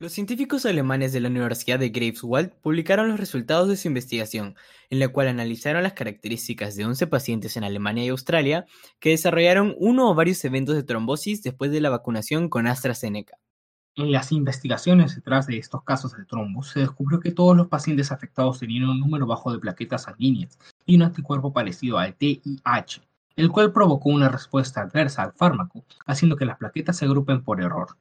Los científicos alemanes de la Universidad de Greifswald publicaron los resultados de su investigación, en la cual analizaron las características de 11 pacientes en Alemania y Australia que desarrollaron uno o varios eventos de trombosis después de la vacunación con AstraZeneca. En las investigaciones detrás de estos casos de trombos, se descubrió que todos los pacientes afectados tenían un número bajo de plaquetas sanguíneas y un anticuerpo parecido al TIH, el cual provocó una respuesta adversa al fármaco, haciendo que las plaquetas se agrupen por error.